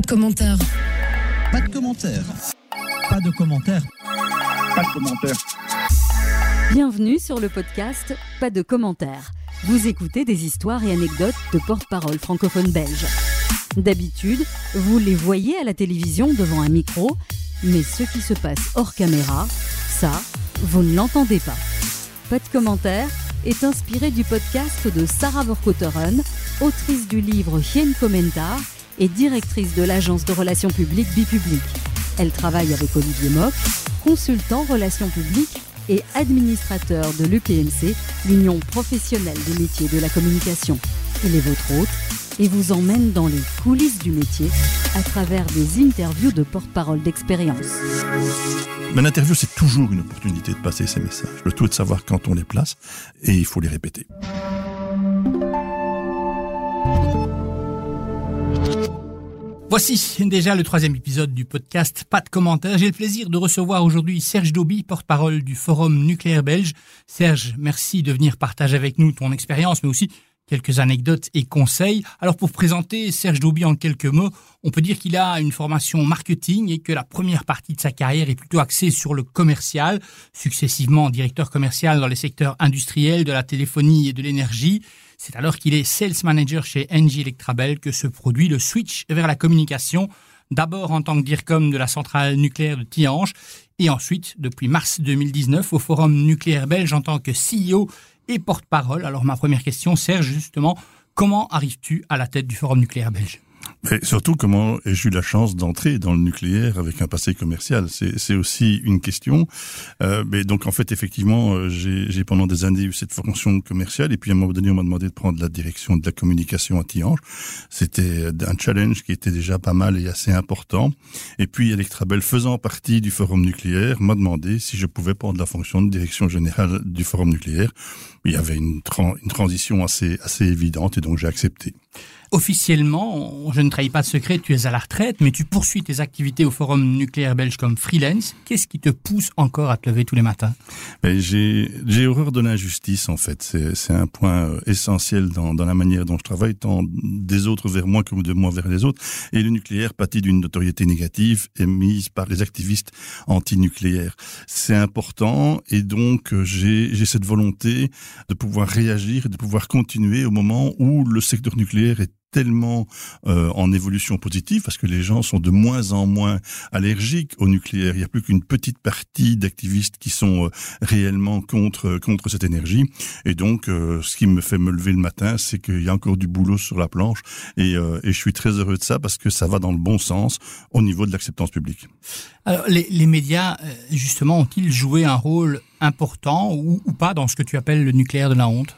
Pas de commentaires. Pas de commentaires. Pas de commentaires. Pas de commentaires. Bienvenue sur le podcast Pas de commentaires. Vous écoutez des histoires et anecdotes de porte-parole francophone belge. D'habitude, vous les voyez à la télévision devant un micro, mais ce qui se passe hors caméra, ça, vous ne l'entendez pas. Pas de commentaires est inspiré du podcast de Sarah Vorkoteren, autrice du livre Hien Commentaar et directrice de l'agence de relations publiques Bipublic. Elle travaille avec Olivier Mock, consultant relations publiques et administrateur de l'UPMC, l'Union professionnelle des métiers de la communication. Il est votre hôte et vous emmène dans les coulisses du métier à travers des interviews de porte-parole d'expérience. Mais l'interview, c'est toujours une opportunité de passer ces messages. Le tout est de savoir quand on les place et il faut les répéter. Voici déjà le troisième épisode du podcast Pas de commentaires. J'ai le plaisir de recevoir aujourd'hui Serge Dauby, porte-parole du Forum nucléaire belge. Serge, merci de venir partager avec nous ton expérience, mais aussi quelques anecdotes et conseils. Alors pour présenter Serge Dauby en quelques mots, on peut dire qu'il a une formation marketing et que la première partie de sa carrière est plutôt axée sur le commercial, successivement directeur commercial dans les secteurs industriels, de la téléphonie et de l'énergie. C'est alors qu'il est sales manager chez NG Electrabel que se produit le switch vers la communication, d'abord en tant que DIRCOM de la centrale nucléaire de Tihange, et ensuite, depuis mars 2019, au Forum nucléaire belge en tant que CEO et porte-parole. Alors ma première question, Serge, justement, comment arrives-tu à la tête du Forum nucléaire belge? Mais surtout, comment ai-je eu la chance d'entrer dans le nucléaire avec un passé commercial? C'est aussi une question. Euh, mais donc, en fait, effectivement, euh, j'ai pendant des années eu cette fonction commerciale. Et puis, à un moment donné, on m'a demandé de prendre la direction de la communication à Tihange. C'était un challenge qui était déjà pas mal et assez important. Et puis, Electrabel, faisant partie du forum nucléaire, m'a demandé si je pouvais prendre la fonction de direction générale du forum nucléaire. Il y avait une, une transition assez, assez évidente et donc j'ai accepté. Officiellement, je ne trahis pas de secret, tu es à la retraite, mais tu poursuis tes activités au Forum nucléaire belge comme freelance. Qu'est-ce qui te pousse encore à te lever tous les matins? J'ai horreur de l'injustice, en fait. C'est un point euh, essentiel dans, dans, la manière dont je travaille, tant des autres vers moi que de moi vers les autres. Et le nucléaire pâtit d'une notoriété négative émise par les activistes antinucléaires. C'est important et donc euh, j'ai cette volonté de pouvoir réagir et de pouvoir continuer au moment où le secteur nucléaire est tellement euh, en évolution positive parce que les gens sont de moins en moins allergiques au nucléaire. Il n'y a plus qu'une petite partie d'activistes qui sont euh, réellement contre contre cette énergie. Et donc, euh, ce qui me fait me lever le matin, c'est qu'il y a encore du boulot sur la planche. Et, et je suis très heureux de ça parce que ça va dans le bon sens au niveau de l'acceptance publique. Alors, les, les médias, justement, ont-ils joué un rôle important ou, ou, pas dans ce que tu appelles le nucléaire de la honte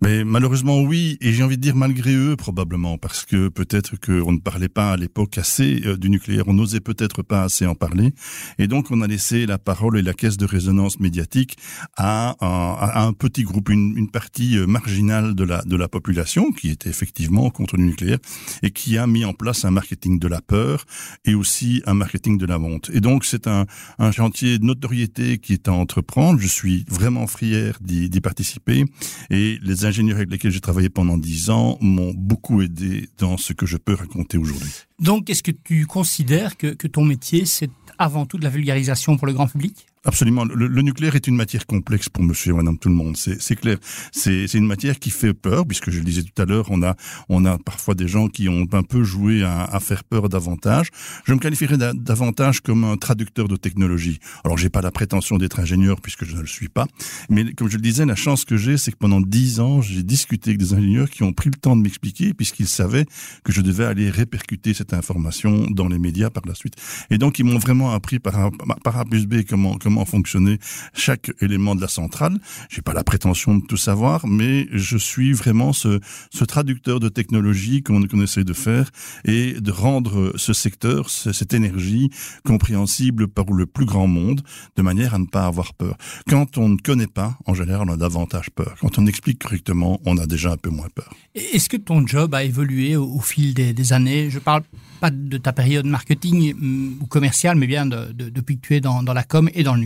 Mais malheureusement oui, et j'ai envie de dire malgré eux probablement, parce que peut-être qu'on ne parlait pas à l'époque assez euh, du nucléaire, on n'osait peut-être pas assez en parler, et donc on a laissé la parole et la caisse de résonance médiatique à, un petit groupe, une, une, partie euh, marginale de la, de la population qui était effectivement contre le nucléaire et qui a mis en place un marketing de la peur et aussi un marketing de la honte. Et donc c'est un, un chantier de notoriété qui est à entreprendre je suis vraiment fier d'y participer et les ingénieurs avec lesquels j'ai travaillé pendant dix ans m'ont beaucoup aidé dans ce que je peux raconter aujourd'hui. Donc, est-ce que tu considères que, que ton métier, c'est avant tout de la vulgarisation pour le grand public? Absolument. Le, le, nucléaire est une matière complexe pour monsieur et madame tout le monde. C'est clair. C'est une matière qui fait peur, puisque je le disais tout à l'heure, on a, on a parfois des gens qui ont un peu joué à, à faire peur davantage. Je me qualifierais davantage comme un traducteur de technologie. Alors, j'ai pas la prétention d'être ingénieur, puisque je ne le suis pas. Mais comme je le disais, la chance que j'ai, c'est que pendant dix ans, j'ai discuté avec des ingénieurs qui ont pris le temps de m'expliquer, puisqu'ils savaient que je devais aller répercuter cette information dans les médias par la suite. Et donc, ils m'ont vraiment appris par par A plus B comment, comment comment fonctionnait chaque élément de la centrale. J'ai pas la prétention de tout savoir, mais je suis vraiment ce, traducteur de technologie qu'on qu essaie de faire et de rendre ce secteur, cette énergie compréhensible par le plus grand monde, de manière à ne pas avoir peur. Quand on ne connaît pas, en général, on a davantage peur. Quand on explique correctement, on a déjà un peu moins peur. Est-ce que ton job a évolué au, fil des, années? Je parle pas de ta période marketing ou commerciale, mais bien de, de, depuis que tu es dans, dans la com et dans le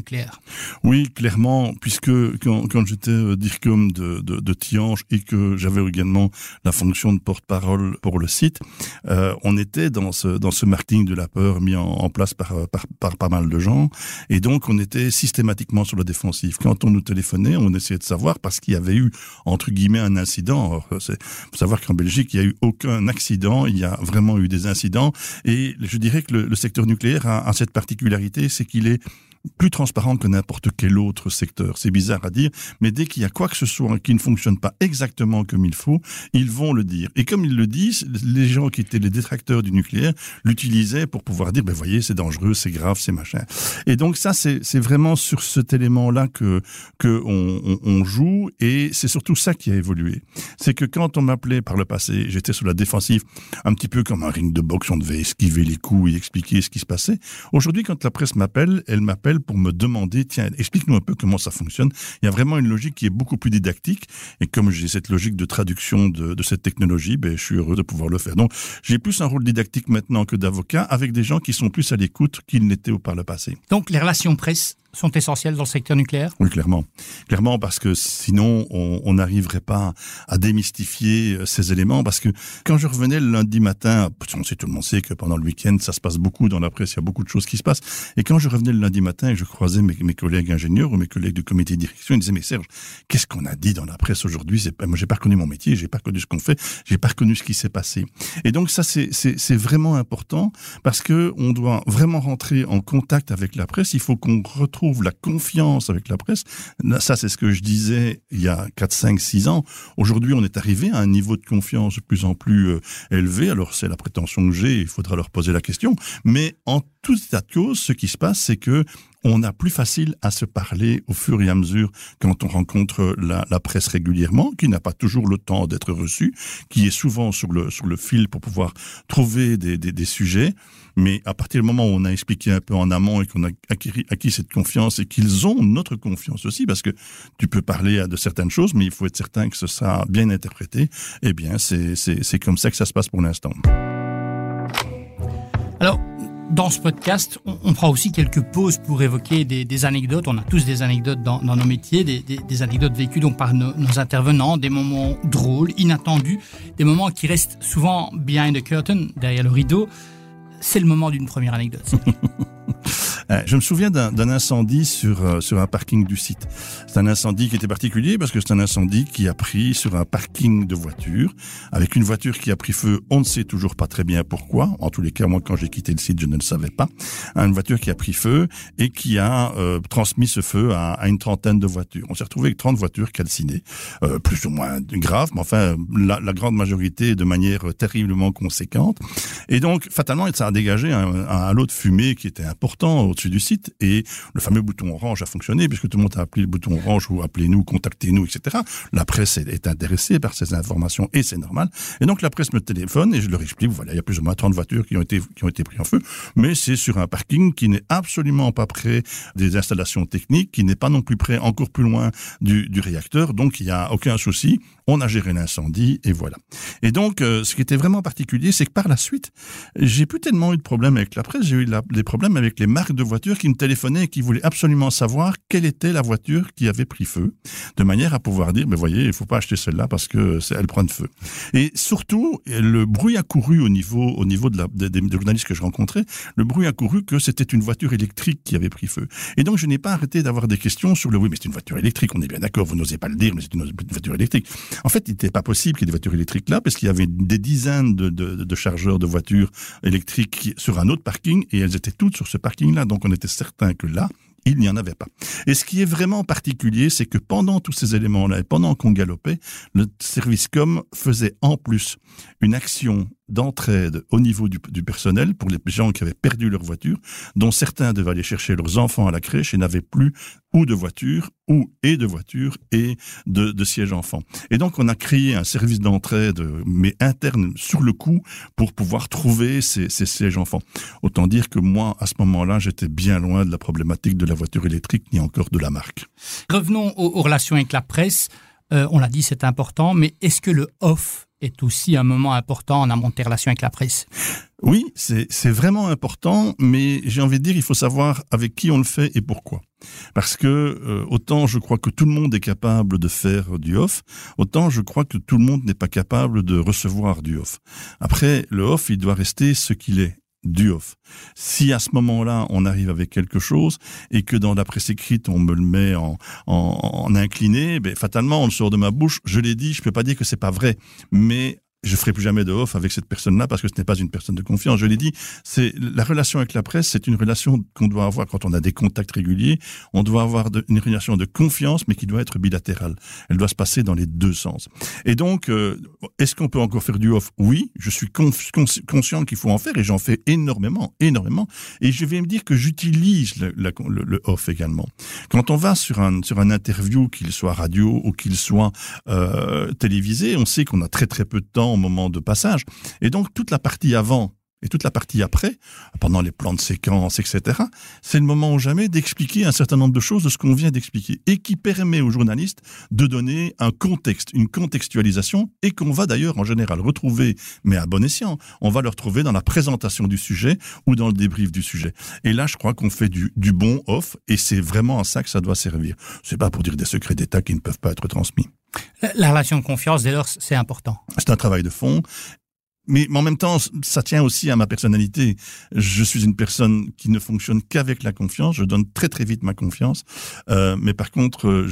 Oui, clairement, puisque quand, quand j'étais euh, DIRCOM de, de, de Tiange et que j'avais également la fonction de porte-parole pour le site, euh, on était dans ce, dans ce marketing de la peur mis en, place par, par, par pas mal de gens. Et donc, on était systématiquement sur la défensive. Quand on nous téléphonait, on essayait de savoir parce qu'il y avait eu, entre guillemets, un incident. Il faut savoir qu'en Belgique, il n'y a eu aucun accident. Il y a vraiment eu des incidents. Et je dirais que le, le secteur nucléaire a, a cette particularité, c'est qu'il est plus transparent que n'importe quel autre secteur. C'est bizarre à dire, mais dès qu'il y a quoi que ce soit qui ne fonctionne pas exactement comme il faut, ils vont le dire. Et comme ils le disent, les gens qui étaient les détracteurs du nucléaire l'utilisaient pour pouvoir dire, ben voyez, c'est dangereux, c'est grave, c'est machin. Et donc ça, c'est vraiment sur cet élément-là que que on joue, et c'est surtout ça qui a évolué. C'est que quand on m'appelait par le passé, j'étais sur la défensive, un petit peu comme un ring de boxe, on devait esquiver les coups et expliquer ce qui se passait. Aujourd'hui, quand la presse m'appelle, elle m'appelle pour me demander, tiens, explique-nous un peu comment ça fonctionne. Il y a vraiment une logique qui est beaucoup plus didactique. Et comme j'ai cette logique de traduction de, cette technologie, ben, je suis heureux de pouvoir le faire. Donc, j'ai plus un rôle didactique maintenant que d'avocat avec des gens qui sont plus à l'écoute qu'ils n'étaient par le passé. Donc, les relations presse sont essentielles dans le secteur nucléaire? Oui, clairement. Clairement, parce que sinon, on n'arriverait pas à démystifier euh, ces éléments. Parce que quand je revenais le lundi matin, on sait, tout le monde sait que pendant le week-end, ça se passe beaucoup dans la presse, il y a beaucoup de choses qui se passent. Et quand je revenais le lundi matin et je croisais mes, collègues ingénieurs ou mes collègues du comité de direction, ils disaient, mais Serge, qu'est-ce qu'on a dit dans la presse aujourd'hui? Moi, j'ai pas reconnu mon métier, j'ai pas reconnu ce qu'on fait, j'ai pas reconnu ce qui s'est passé. Et donc, ça, c'est vraiment important parce que on doit vraiment rentrer en contact avec la presse. Il faut qu'on retrouve la confiance avec la presse. Ça, c'est ce que je disais il y a 4, 5, 6 ans. Aujourd'hui, on est arrivé à un niveau de confiance de plus en plus euh, élevé. Alors, c'est la prétention que j'ai, il faudra leur poser la question. Mais en tout état de cause, ce qui se passe, c'est que on a plus facile à se parler au fur et à mesure quand on rencontre la, presse régulièrement, qui n'a pas toujours le temps d'être reçue, qui est souvent sur le, sur le fil pour pouvoir trouver des, des, des sujets. Mais à partir du moment où on a expliqué un peu en amont et qu'on a acquis, acquis cette confiance et qu'ils ont notre confiance aussi, parce que tu peux parler de certaines choses, mais il faut être certain que ce sera bien interprété, eh bien, c'est comme ça que ça se passe pour l'instant. Alors, dans ce podcast, on, prend aussi quelques pauses pour évoquer des, anecdotes. On a tous des anecdotes dans, nos métiers, des, anecdotes vécues donc par nos, nos, intervenants, des moments drôles, inattendus, des moments qui restent souvent behind the curtain, derrière le rideau. C'est le moment d'une première anecdote. Euh, je me souviens d'un incendie sur, euh, sur un parking du site. C'est un incendie qui était particulier parce que c'est un incendie qui a pris sur un parking de voitures, avec une voiture qui a pris feu, on ne sait toujours pas très bien pourquoi. En tous les cas, moi, quand j'ai quitté le site, je ne le savais pas. Une voiture qui a pris feu et qui a euh, transmis ce feu à, une trentaine de voitures. On s'est retrouvé avec 30 voitures calcinées, plus ou moins graves, mais enfin, la, grande majorité de manière terriblement conséquente. Et donc, fatalement, ça a dégagé un, un lot de fumée qui était important au-dessus du site et le fameux bouton orange a fonctionné puisque tout le monde a appelé le bouton orange ou appelez-nous, contactez-nous, etc. La presse est, intéressée par ces informations et c'est normal. Et donc la presse me téléphone et je leur explique, voilà, il y a plus ou moins 30 voitures qui ont été, qui ont été prises en feu, mais c'est sur un parking qui n'est absolument pas près des installations techniques, qui n'est pas non plus près encore plus loin du, réacteur, donc il n'y a aucun souci. On a géré l'incendie et voilà. Et donc, euh, ce qui était vraiment particulier, c'est que par la suite, j'ai plus tellement eu de problèmes avec la presse, j'ai eu des problèmes avec les marques de voitures qui me téléphonaient et qui voulaient absolument savoir quelle était la voiture qui avait pris feu, de manière à pouvoir dire, mais voyez, il faut pas acheter celle-là parce que elle prend de feu. Et surtout, le bruit a couru au niveau, au niveau de la, des, des journalistes que je rencontrais, le bruit a couru que c'était une voiture électrique qui avait pris feu. Et donc, je n'ai pas arrêté d'avoir des questions sur le oui, mais c'est une voiture électrique, on est bien d'accord, vous n'osez pas le dire, mais c'est une voiture électrique. En fait, il n'était pas possible qu'il y ait des voitures électriques là, parce qu'il y avait des dizaines de, de, de, chargeurs de voitures électriques sur un autre parking, et elles étaient toutes sur ce parking-là. Donc on était certain que là, il n'y en avait pas. Et ce qui est vraiment particulier, c'est que pendant tous ces éléments-là, et pendant qu'on galopait, le service com faisait en plus une action d'entraide au niveau du, personnel pour les gens qui avaient perdu leur voiture, dont certains devaient aller chercher leurs enfants à la crèche et n'avaient plus ou de voiture ou et de voiture et de, de siège enfant. Et donc on a créé un service d'entraide mais interne sur le coup pour pouvoir trouver ces, sièges enfants. Autant dire que moi à ce moment-là j'étais bien loin de la problématique de la voiture électrique ni encore de la marque. Revenons aux, aux relations avec la presse. Euh, on l'a dit, c'est important, mais est-ce que le off est aussi un moment important en amont de relations avec la presse. Oui, c'est vraiment important, mais j'ai envie de dire, il faut savoir avec qui on le fait et pourquoi. Parce que euh, autant je crois que tout le monde est capable de faire du off, autant je crois que tout le monde n'est pas capable de recevoir du off. Après, le off, il doit rester ce qu'il est du off. Si à ce moment-là, on arrive avec quelque chose et que dans la presse écrite, on me le met en, en, incliné, ben, fatalement, on le sort de ma bouche. Je l'ai dit, je peux pas dire que c'est pas vrai, mais je ferai plus jamais de off avec cette personne-là parce que ce n'est pas une personne de confiance. Je l'ai dit, c'est la relation avec la presse, c'est une relation qu'on doit avoir quand on a des contacts réguliers. On doit avoir une relation de confiance, mais qui doit être bilatérale. Elle doit se passer dans les deux sens. Et donc, euh, est-ce qu'on peut encore faire du off? Oui, je suis conscient qu'il faut en faire et j'en fais énormément, énormément. Et je vais me dire que j'utilise le, le, off également. Quand on va sur un sur un interview, qu'il soit radio ou qu'il soit euh, télévisé, on sait qu'on a très très peu de temps moment de passage. Et donc toute la partie avant et toute la partie après, pendant les plans de séquence, etc., c'est le moment ou jamais d'expliquer un certain nombre de choses de ce qu'on vient d'expliquer et qui permet aux journalistes de donner un contexte, une contextualisation et qu'on va d'ailleurs en général retrouver, mais à bon escient, on va le retrouver dans la présentation du sujet ou dans le débrief du sujet. Et là, je crois qu'on fait du, bon off et c'est vraiment à ça que ça doit servir. C'est pas pour dire des secrets d'État qui ne peuvent pas être transmis. La relation de confiance, dès lors, c'est important. C'est un travail de fond mais, en même temps, ça tient aussi à ma personnalité. Je suis une personne qui ne fonctionne qu'avec la confiance. Je donne très très vite ma confiance. Euh, mais par contre,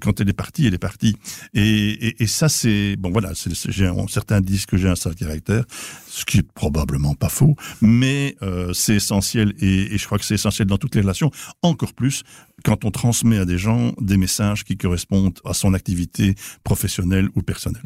quand elle est partie, elle est partie. Et, ça, c'est bon. Voilà, certains disent que j'ai un sale caractère, ce qui est probablement pas faux, mais euh, c'est essentiel. Et je crois que c'est essentiel dans toutes les relations, encore plus quand on transmet à des gens des messages qui correspondent à son activité professionnelle ou personnelle.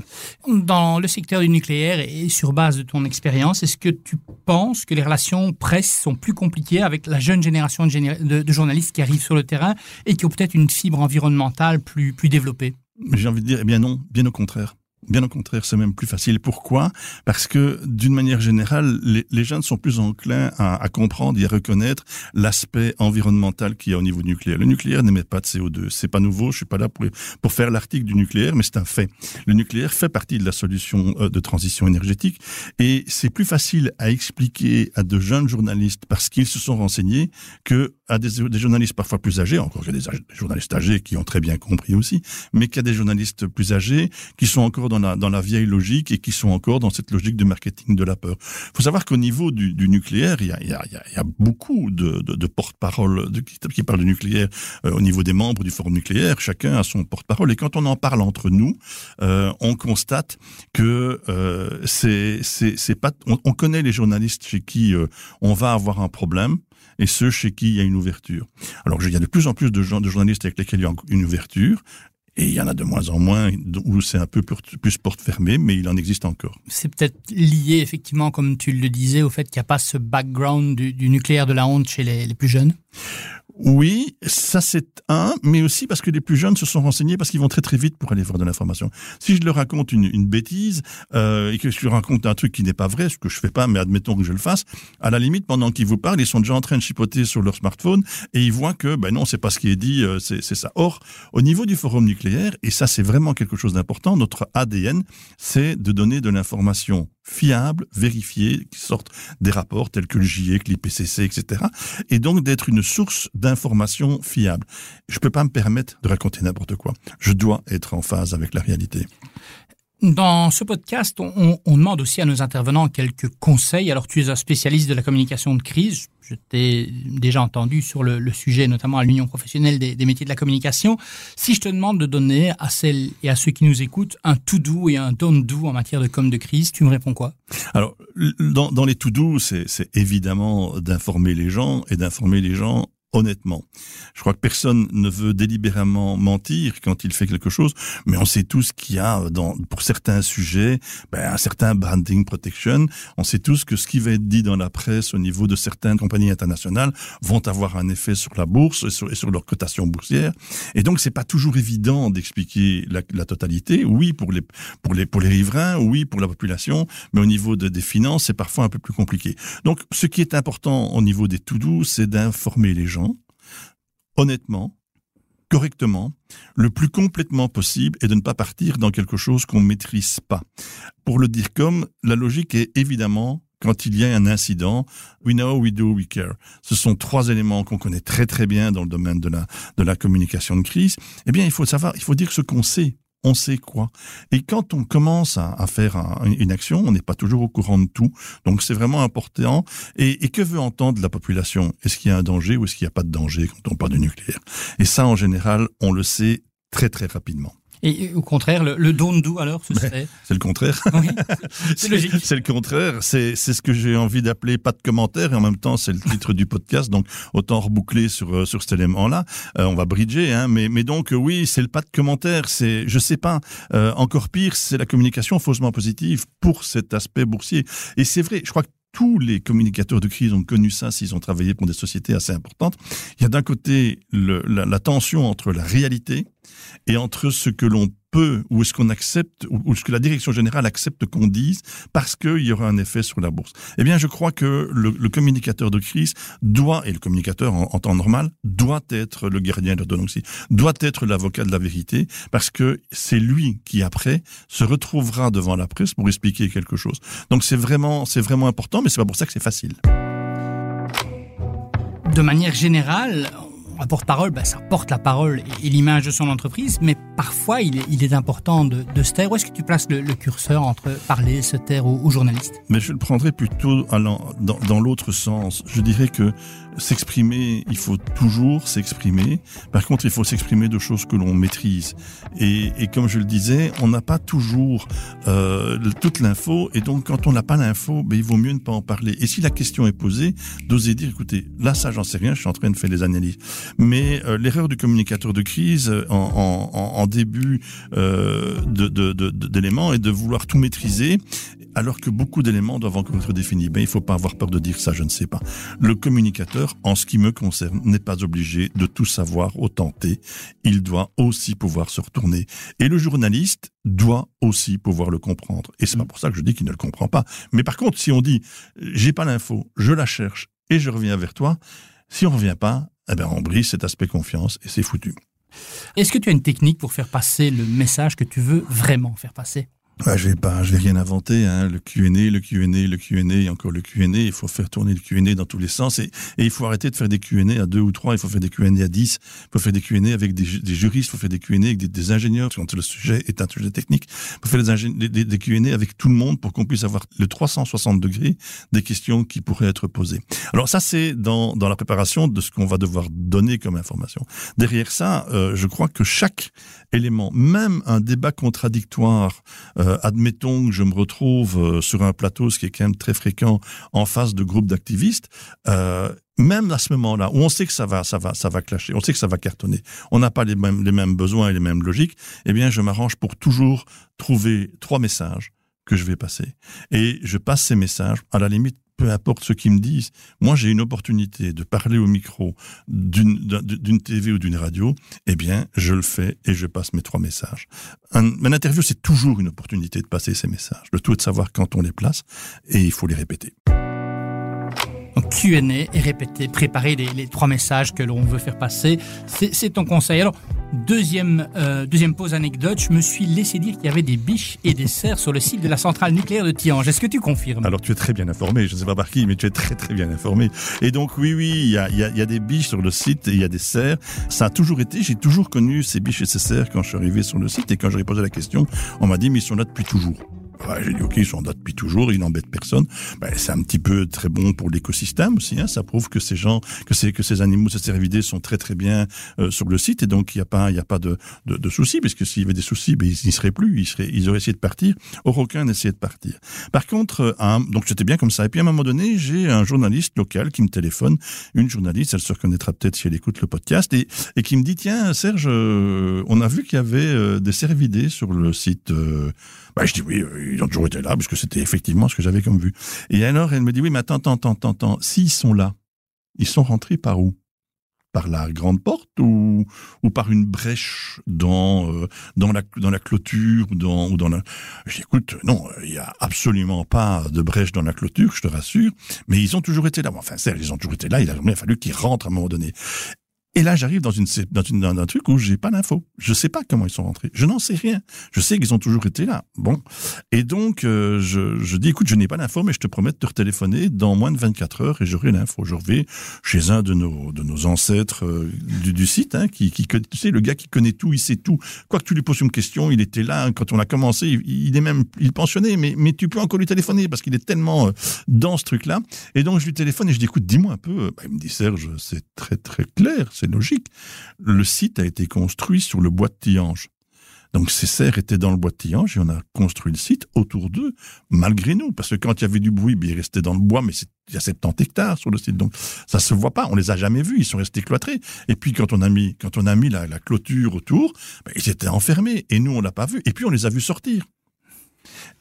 Dans le secteur du nucléaire et sur base de ton expérience, est-ce que tu penses que les relations presse sont plus compliquées avec la jeune génération de, de journalistes qui arrivent sur le terrain et qui ont peut-être une fibre environnementale plus, plus développée? J'ai envie de dire, eh bien non, bien au contraire. Bien au contraire, c'est même plus facile. Pourquoi? Parce que d'une manière générale, les, les, jeunes sont plus enclins à, comprendre et à reconnaître l'aspect environnemental qu'il y a au niveau nucléaire. Le nucléaire n'émet pas de CO2. C'est pas nouveau. Je suis pas là pour, pour faire l'article du nucléaire, mais c'est un fait. Le nucléaire fait partie de la solution euh, de transition énergétique et c'est plus facile à expliquer à de jeunes journalistes parce qu'ils se sont renseignés que à des journalistes parfois plus âgés, encore qu'il y a des, journalistes âgés qui ont très bien compris aussi, mais qu'il y a des journalistes plus âgés qui sont encore dans la, vieille logique et qui sont encore dans cette logique de marketing de la peur. Il faut savoir qu'au niveau du, nucléaire, il y a, beaucoup de, porte-parole qui, parlent du nucléaire euh, au niveau des membres du forum nucléaire. Chacun a son porte-parole et quand on en parle entre nous, euh, on constate que euh, c'est pas on, on, connaît les journalistes chez qui on va avoir un problème et ceux chez qui il y a une ouverture. Alors il y a de plus en plus de journalistes avec lesquels il y a une ouverture, et il y en a de moins en moins où c'est un peu plus porte fermée, mais il en existe encore. C'est peut-être lié, effectivement, comme tu le disais, au fait qu'il n'y a pas ce background du, nucléaire de la honte chez les plus jeunes? Oui, ça c'est un, mais aussi parce que les plus jeunes se sont renseignés parce qu'ils vont très très vite pour aller voir de l'information. Si je leur raconte une, une bêtise euh, et que je leur raconte un truc qui n'est pas vrai, ce que je fais pas, mais admettons que je le fasse, à la limite pendant qu'ils vous parlent, ils sont déjà en train de chipoter sur leur smartphone et ils voient que ben non, c'est pas ce qui est dit, euh, c'est ça. Or, au niveau du forum nucléaire, et ça c'est vraiment quelque chose d'important, notre ADN, c'est de donner de l'information fiables, vérifiés, qui sortent des rapports tels que le GIEC, l'IPCC, etc. Et donc d'être une source d'informations fiables. Je ne peux pas me permettre de raconter n'importe quoi. Je dois être en phase avec la réalité. Dans ce podcast, on, on, demande aussi à nos intervenants quelques conseils. Alors, tu es un spécialiste de la communication de crise. Je t'ai déjà entendu sur le, le, sujet, notamment à l'Union professionnelle des, des, métiers de la communication. Si je te demande de donner à celles et à ceux qui nous écoutent un to-do et un don't-do en matière de com de crise, tu me réponds quoi? Alors, dans, dans les to-do, c'est évidemment d'informer les gens et d'informer les gens honnêtement. Je crois que personne ne veut délibérément mentir quand il fait quelque chose, mais on sait tous qu'il y a dans, pour certains sujets ben, un certain branding protection. On sait tous que ce qui va être dit dans la presse au niveau de certaines compagnies internationales vont avoir un effet sur la bourse et sur, leur cotation boursière. Et donc c'est pas toujours évident d'expliquer la, totalité. Oui pour les pour les pour les riverains, oui pour la population, mais au niveau de, des finances c'est parfois un peu plus compliqué. Donc ce qui est important au niveau des tout doux, c'est d'informer les gens honnêtement, correctement, le plus complètement possible et de ne pas partir dans quelque chose qu'on ne maîtrise pas. Pour le dire comme, la logique est évidemment quand il y a un incident, we know, we do, we care. Ce sont trois éléments qu'on connaît très très bien dans le domaine de la, de la communication de crise. Eh bien, il faut savoir, il faut dire ce qu'on sait on sait quoi. Et quand on commence à, faire une action, on n'est pas toujours au courant de tout. Donc c'est vraiment important. Et, que veut entendre la population? Est-ce qu'il y a un danger ou est-ce qu'il n'y a pas de danger quand on parle du nucléaire? Et ça, en général, on le sait très très rapidement. Et au contraire, le, le don do alors, ce serait C'est le contraire. Oui, c'est logique. C'est le contraire. C'est c'est ce que j'ai envie d'appeler pas de commentaire et en même temps c'est le titre du podcast. Donc autant reboucler sur euh, sur cet élément-là. Euh, on va bridger, hein. Mais mais donc euh, oui, c'est le pas de commentaire. C'est je sais pas. encore pire, c'est la communication faussement positive pour cet aspect boursier. Et c'est vrai. Je crois que tous les communicateurs de crise ont connu ça s'ils ont travaillé pour des sociétés assez importantes. Il y a d'un côté le, la, la, tension entre la réalité et entre ce que l'on peut ou ce qu'on accepte ou ce que la direction générale accepte qu'on dise parce qu'il y aura un effet sur la bourse? Eh bien, je crois que le, le communicateur de crise doit, et le communicateur en, en, temps normal, doit être le gardien de l'orthodoxie, doit être l'avocat de la vérité parce que c'est lui qui, après, se retrouvera devant la presse pour expliquer quelque chose. Donc c'est vraiment, c'est vraiment important, mais c'est pas pour ça que c'est facile. De manière générale, un porte-parole, ben, ça porte la parole et, l'image de son entreprise, mais parfois il est, important de, se taire. Où est-ce que tu places le, curseur entre parler, se taire aux, aux journalistes Mais je le prendrais plutôt dans, dans l'autre sens. Je dirais que s'exprimer, il faut toujours s'exprimer. Par contre, il faut s'exprimer de choses que l'on maîtrise. Et, et, comme je le disais, on n'a pas toujours euh, toute l'info, et donc quand on n'a pas l'info, ben, il vaut mieux ne pas en parler. Et si la question est posée, d'oser dire, écoutez, là ça j'en sais rien, je suis en train de faire les analyses. Mais euh, l'erreur du communicateur de crise en, en, en début euh, d'éléments de, de, est de vouloir tout maîtriser, alors que beaucoup d'éléments doivent encore être définis. Ben, il ne faut pas avoir peur de dire ça, je ne sais pas. Le communicateur, en ce qui me concerne, n'est pas obligé de tout savoir au tenter. Il doit aussi pouvoir se retourner. Et le journaliste doit aussi pouvoir le comprendre. Et c'est pas pour ça que je dis qu'il ne le comprend pas. Mais par contre, si on dit, j'ai pas l'info, je la cherche et je reviens vers toi, si on revient pas, eh ben, on brise cet aspect confiance et c'est foutu. Est-ce que tu as une technique pour faire passer le message que tu veux vraiment faire passer? Ouais, je vais pas, je vais rien inventer. Hein. Le Q&A, le Q&A, le Q&A, et encore le Q&A. Il faut faire tourner le Q&A dans tous les sens et, il faut arrêter de faire des Q&A à deux ou trois. Il faut faire des Q&A à dix. Il faut faire des Q&A avec des, juristes. Il faut faire des Q&A avec des, des, ingénieurs quand le sujet est un sujet technique. Il faut faire des, des, des Q&A avec tout le monde pour qu'on puisse avoir le 360 degrés des questions qui pourraient être posées. Alors ça, c'est dans, dans la préparation de ce qu'on va devoir donner comme information. Derrière ça, euh, je crois que chaque élément, même un débat contradictoire, euh, admettons que je me retrouve euh, sur un plateau, ce qui est quand même très fréquent, en face de groupes d'activistes, euh, même à ce moment-là, où on sait que ça va, ça va, ça va clasher, on sait que ça va cartonner, on n'a pas les mêmes, les mêmes besoins et les mêmes logiques, eh bien, je m'arrange pour toujours trouver trois messages que je vais passer. Et je passe ces messages, à la limite, peu importe ce qu'ils me disent, moi j'ai une opportunité de parler au micro d'une TV ou d'une radio, eh bien je le fais et je passe mes trois messages. Un, une interview, c'est toujours une opportunité de passer ces messages. Le tout est de savoir quand on les place et il faut les répéter. Q&A et répéter, préparer les, les, trois messages que l'on veut faire passer, c'est ton conseil. Alors, deuxième, euh, deuxième pause anecdote, je me suis laissé dire qu'il y avait des biches et des cerfs sur le site de la centrale nucléaire de Tiange. Est-ce que tu confirmes? Alors, tu es très bien informé, je ne sais pas par qui, mais tu es très très bien informé. Et donc, oui, oui, il y a, y, a, y a, des biches sur le site et il y a des cerfs. Ça a toujours été, j'ai toujours connu ces biches et ces cerfs quand je suis arrivé sur le site et quand j'ai posé la question, on m'a dit, mais ils sont là depuis toujours. Ouais, j'ai dit ok, ils sont là depuis toujours, ils n'embêtent personne. Ben, c'est un petit peu très bon pour l'écosystème aussi. Hein. Ça prouve que ces gens, que ces que ces animaux, ces cervidés sont très très bien euh, sur le site et donc il n'y a pas il a pas de de, de soucis puisque s'il y avait des soucis, ben, ils n'y seraient plus, ils seraient ils auraient essayé de partir. Or aucun n'essayait de partir. Par contre, un, donc c'était bien comme ça. Et puis à un moment donné, j'ai un journaliste local qui me téléphone, une journaliste, elle se reconnaîtra peut-être si elle écoute le podcast et et qui me dit tiens Serge, euh, on a vu qu'il y avait euh, des cervidés sur le site. Bah, je dis oui, ils ont toujours été là, puisque c'était effectivement ce que j'avais comme vue. Et alors, elle me dit, oui, mais attends, attends, attends, attends, s'ils sont là, ils sont rentrés par où? Par la grande porte ou, ou par une brèche dans euh, dans la dans la clôture ou dans ou dans la j'écoute non il y a absolument pas de brèche dans la clôture je te rassure mais ils ont toujours été là. Enfin certes ils ont toujours été là il a jamais fallu qu'ils rentrent à un moment donné Et là, j'arrive dans une dans une dans un truc où j'ai pas d'infos. Je sais pas comment ils sont rentrés. Je n'en sais rien. Je sais qu'ils ont toujours été là. Bon. Et donc euh, je, je dis écoute, je n'ai pas d'infos, mais je te promets de te retéléphoner dans moins de 24 heures et j'aurai l'info. Je reviens chez un de nos de nos ancêtres euh, du, du, site, hein, qui qui tu sais le gars qui connaît tout, il sait tout. Quoi que tu lui poses une question, il était là quand on a commencé. Il, il, est même il est pensionné, mais mais tu peux encore lui téléphoner parce qu'il est tellement euh, dans ce truc là. Et donc je lui téléphone et je dis écoute, dis-moi un peu. Bah, il me dit Serge, c'est très très clair c'est logique. Le site a été construit sur le bois de Tillange. Donc ces serres étaient dans le bois de Tillange et on a construit le site autour d'eux, malgré nous. Parce que quand il y avait du bruit, ben, ils restaient dans le bois, mais il y a 70 hectares sur le site. Donc ça se voit pas, on les a jamais vus, ils sont restés cloîtrés. Et puis quand on a mis, quand on a mis la, clôture autour, ben, ils étaient enfermés et nous on l'a pas vu. Et puis on les a vus sortir.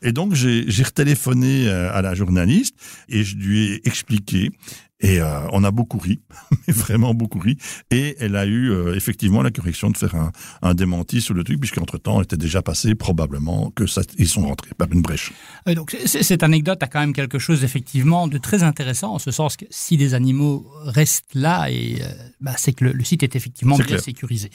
Et donc j'ai retéléphoné euh, à la journaliste et je lui ai expliqué et euh, on a beaucoup ri, vraiment beaucoup ri. Et elle a eu euh, effectivement la correction de faire un, un démenti sur le truc, puisqu'entre temps, elle était déjà passé probablement que ça, ils sont rentrés par une brèche. Euh, donc cette anecdote a quand même quelque chose effectivement de très intéressant, en ce sens que si des animaux restent là, et euh, bah, c'est que le, le, site est effectivement est bien clair. sécurisé.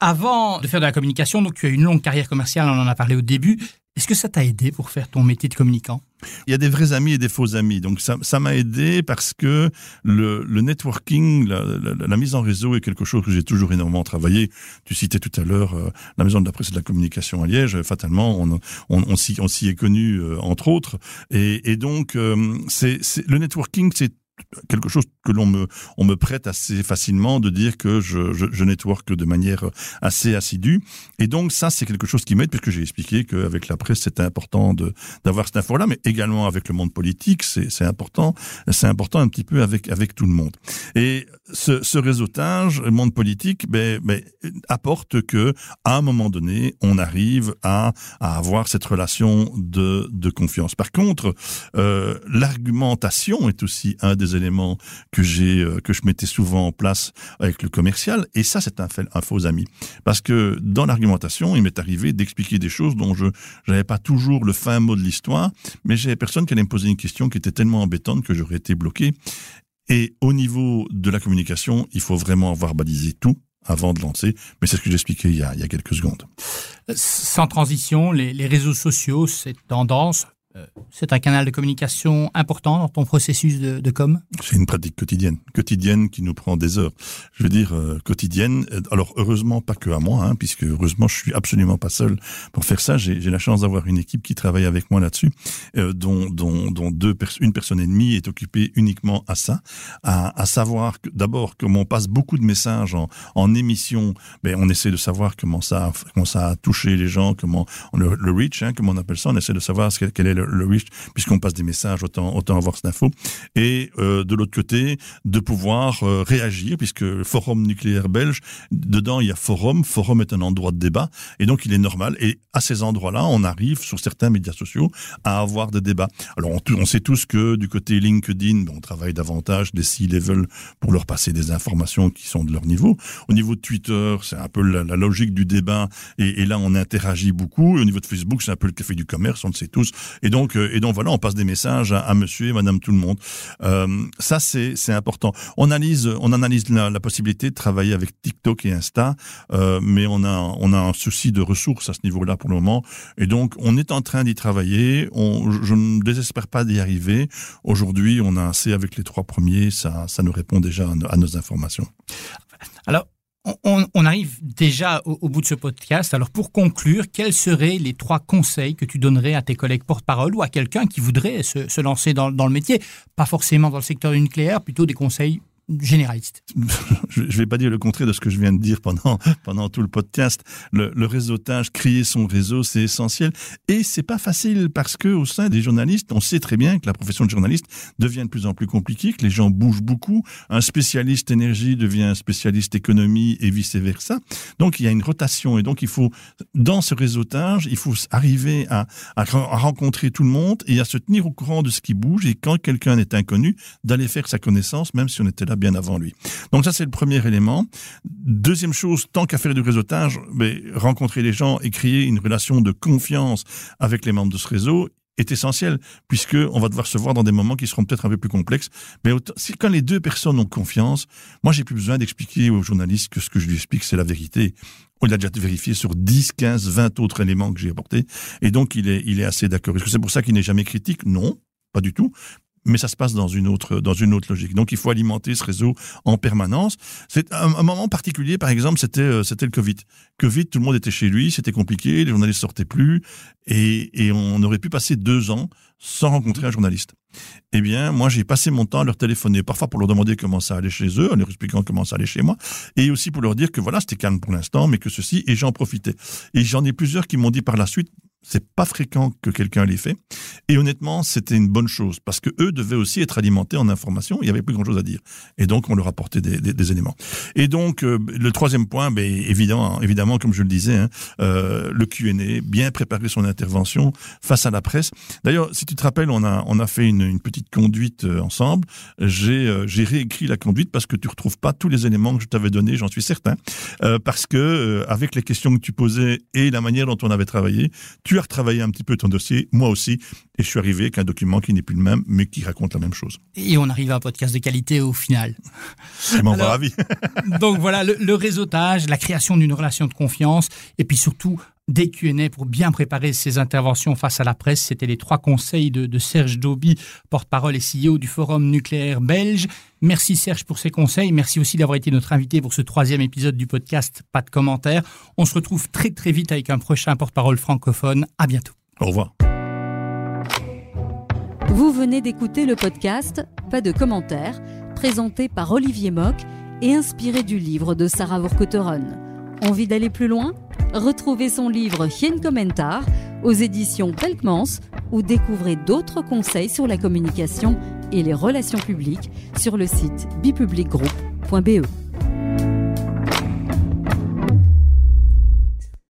Avant de faire de la communication, donc tu as une longue carrière commerciale, on en a parlé au début. Est-ce que ça t'a aidé pour faire ton métier de communicant? Il y a des vrais amis et des faux amis. Donc ça m'a aidé parce que le, le networking, la, la, la, mise en réseau est quelque chose que j'ai toujours énormément travaillé. Tu citais tout à l'heure euh, la maison de la presse et de la communication à Liège. Fatalement, on, on, on s'y est connu euh, entre autres. Et, et donc, euh, c'est le networking, c'est quelque chose que l'on me on me prête assez facilement de dire que je, je, je network de manière assez assidue. Et donc ça c'est quelque chose qui m'aide puisque j'ai expliqué qu'avec la presse c'était important de d'avoir cette info là mais également avec le monde politique c'est c'est important c'est important un petit peu avec avec tout le monde. Et ce, ce réseautage le monde politique ben, ben apporte que à un moment donné on arrive à, à avoir cette relation de de confiance. Par contre euh, l'argumentation est aussi un des éléments que j'ai euh, que je mettais souvent en place avec le commercial. Et ça c'est un, faux ami. Parce que dans l'argumentation il m'est arrivé d'expliquer des choses dont je n'avais pas toujours le fin mot de l'histoire mais j'avais personne qui allait me poser une question qui était tellement embêtante que j'aurais été bloqué. Et au niveau de la communication il faut vraiment avoir balisé tout avant de lancer. Mais c'est ce que j'expliquais il, y a quelques secondes. Sans transition les, les réseaux sociaux cette tendance Euh, c'est un canal de communication important dans ton processus de, com C'est une pratique quotidienne, quotidienne qui nous prend des heures. Je veux dire euh, quotidienne. Alors heureusement pas que à moi, hein, puisque heureusement je suis absolument pas seul pour faire ça. J'ai la chance d'avoir une équipe qui travaille avec moi là-dessus, euh, dont, dont, dont deux une personne et demie est occupée uniquement à ça, à, savoir d'abord comme on passe beaucoup de messages en, émission, ben on essaie de savoir comment ça comment ça a touché les gens, comment le, reach, hein, comment on appelle ça, on essaie de savoir quel est le le wish puisqu'on passe des messages autant autant avoir cette info. Et euh, de l'autre côté de pouvoir euh, réagir puisque le forum nucléaire belge dedans il y a forum. Forum est un endroit de débat et donc il est normal. Et à ces endroits là on arrive sur certains médias sociaux à avoir des débats. Alors on, sait tous que du côté linkedin on travaille davantage des si level pour leur passer des informations qui sont de leur niveau. Au niveau de twitter c'est un peu la, logique du débat et, et là on interagit beaucoup. Et au niveau de facebook c'est un peu le café du commerce on le sait tous. Et donc euh, et donc voilà on passe des messages à, monsieur et madame tout le monde. Euh, ça c'est important. On analyse on analyse la, possibilité de travailler avec tiktok et insta euh, mais on a on a un souci de ressources à ce niveau là pour le moment. Et donc on est en train d'y travailler. Je ne désespère pas d'y arriver. Aujourd'hui on a assez avec les trois premiers. Ça ça nous répond déjà à, à nos informations. Alors on, arrive déjà au, bout de ce podcast. Alors pour conclure, quels seraient les trois conseils que tu donnerais à tes collègues porte-parole ou à quelqu'un qui voudrait se, se lancer dans, dans le métier, pas forcément dans le secteur nucléaire, plutôt des conseils généraliste. je vais pas dire le contraire de ce que je viens de dire pendant pendant tout le podcast. Le, réseautage, créer son réseau, c'est essentiel et c'est pas facile parce que au sein des journalistes, on sait très bien que la profession de journaliste devient de plus en plus compliquée, que les gens bougent beaucoup. Un spécialiste énergie devient un spécialiste économie et vice versa. Donc il y a une rotation et donc il faut dans ce réseautage, il faut arriver à, à rencontrer tout le monde et à se tenir au courant de ce qui bouge et quand quelqu'un est inconnu, d'aller faire sa connaissance, même si on était là bien avant lui. Donc ça, c'est le premier élément. Deuxième chose, tant qu'à faire du réseautage, mais rencontrer les gens et créer une relation de confiance avec les membres de ce réseau, est essentiel, puisque on va devoir se voir dans des moments qui seront peut-être un peu plus complexes. Mais si quand les deux personnes ont confiance, moi j'ai plus besoin d'expliquer au journaliste que ce que je lui explique c'est la vérité. On l'a déjà vérifié sur 10, 15, 20 autres éléments que j'ai apportés, et donc il est, il est assez d'accord. Est-ce que c'est pour ça qu'il n'est jamais critique? Non, pas du tout mais ça se passe dans une autre dans une autre logique. Donc il faut alimenter ce réseau en permanence. C'est un, moment particulier, par exemple, c'était euh, c'était le Covid. Covid, tout le monde était chez lui, c'était compliqué, les journalistes sortaient plus, et, et on aurait pu passer deux ans sans rencontrer un journaliste. Eh bien, moi, j'ai passé mon temps à leur téléphoner, parfois pour leur demander comment ça allait chez eux, en leur expliquant comment ça allait chez moi, et aussi pour leur dire que voilà, c'était calme pour l'instant, mais que ceci, et j'en profitais. Et j'en ai plusieurs qui m'ont dit par la suite, c'est pas fréquent que quelqu'un l'ait fait. Et honnêtement, c'était une bonne chose parce que eux devaient aussi être alimentés en information. Il y avait plus grand chose à dire. Et donc, on leur apportait des, éléments. Et donc, euh, le troisième point, ben, évidemment, évidemment, comme je le disais, hein, euh, le Q&A, bien préparer son intervention face à la presse. D'ailleurs, si tu te rappelles, on a, on a fait une, une petite conduite euh, ensemble. J'ai, euh, j'ai réécrit la conduite parce que tu retrouves pas tous les éléments que je t'avais donnés, j'en suis certain. parce que, avec les questions que tu posais et la manière dont on avait travaillé, tu as retravaillé un petit peu ton dossier, moi aussi, et je suis arrivé avec un document qui n'est plus le même, mais qui raconte la même chose. Et on arrive à un podcast de qualité au final. C'est mon ravi. donc voilà, le, réseautage, la création d'une relation de confiance, et puis surtout des Q&A pour bien préparer ses interventions face à la presse. C'était les trois conseils de, Serge Dauby, porte-parole et CEO du Forum nucléaire belge. Merci Serge pour ces conseils. Merci aussi d'avoir été notre invité pour ce troisième épisode du podcast Pas de commentaires. On se retrouve très très vite avec un prochain porte-parole francophone. À bientôt. Au revoir. Vous venez d'écouter le podcast Pas de commentaires, présenté par Olivier Mock et inspiré du livre de Sarah Vorkotteron. Envie d'aller plus loin? Retrouvez son livre Hien Commentar aux éditions Pelkmans ou découvrez d'autres conseils sur la communication et les relations publiques sur le site bipublicgroup.be.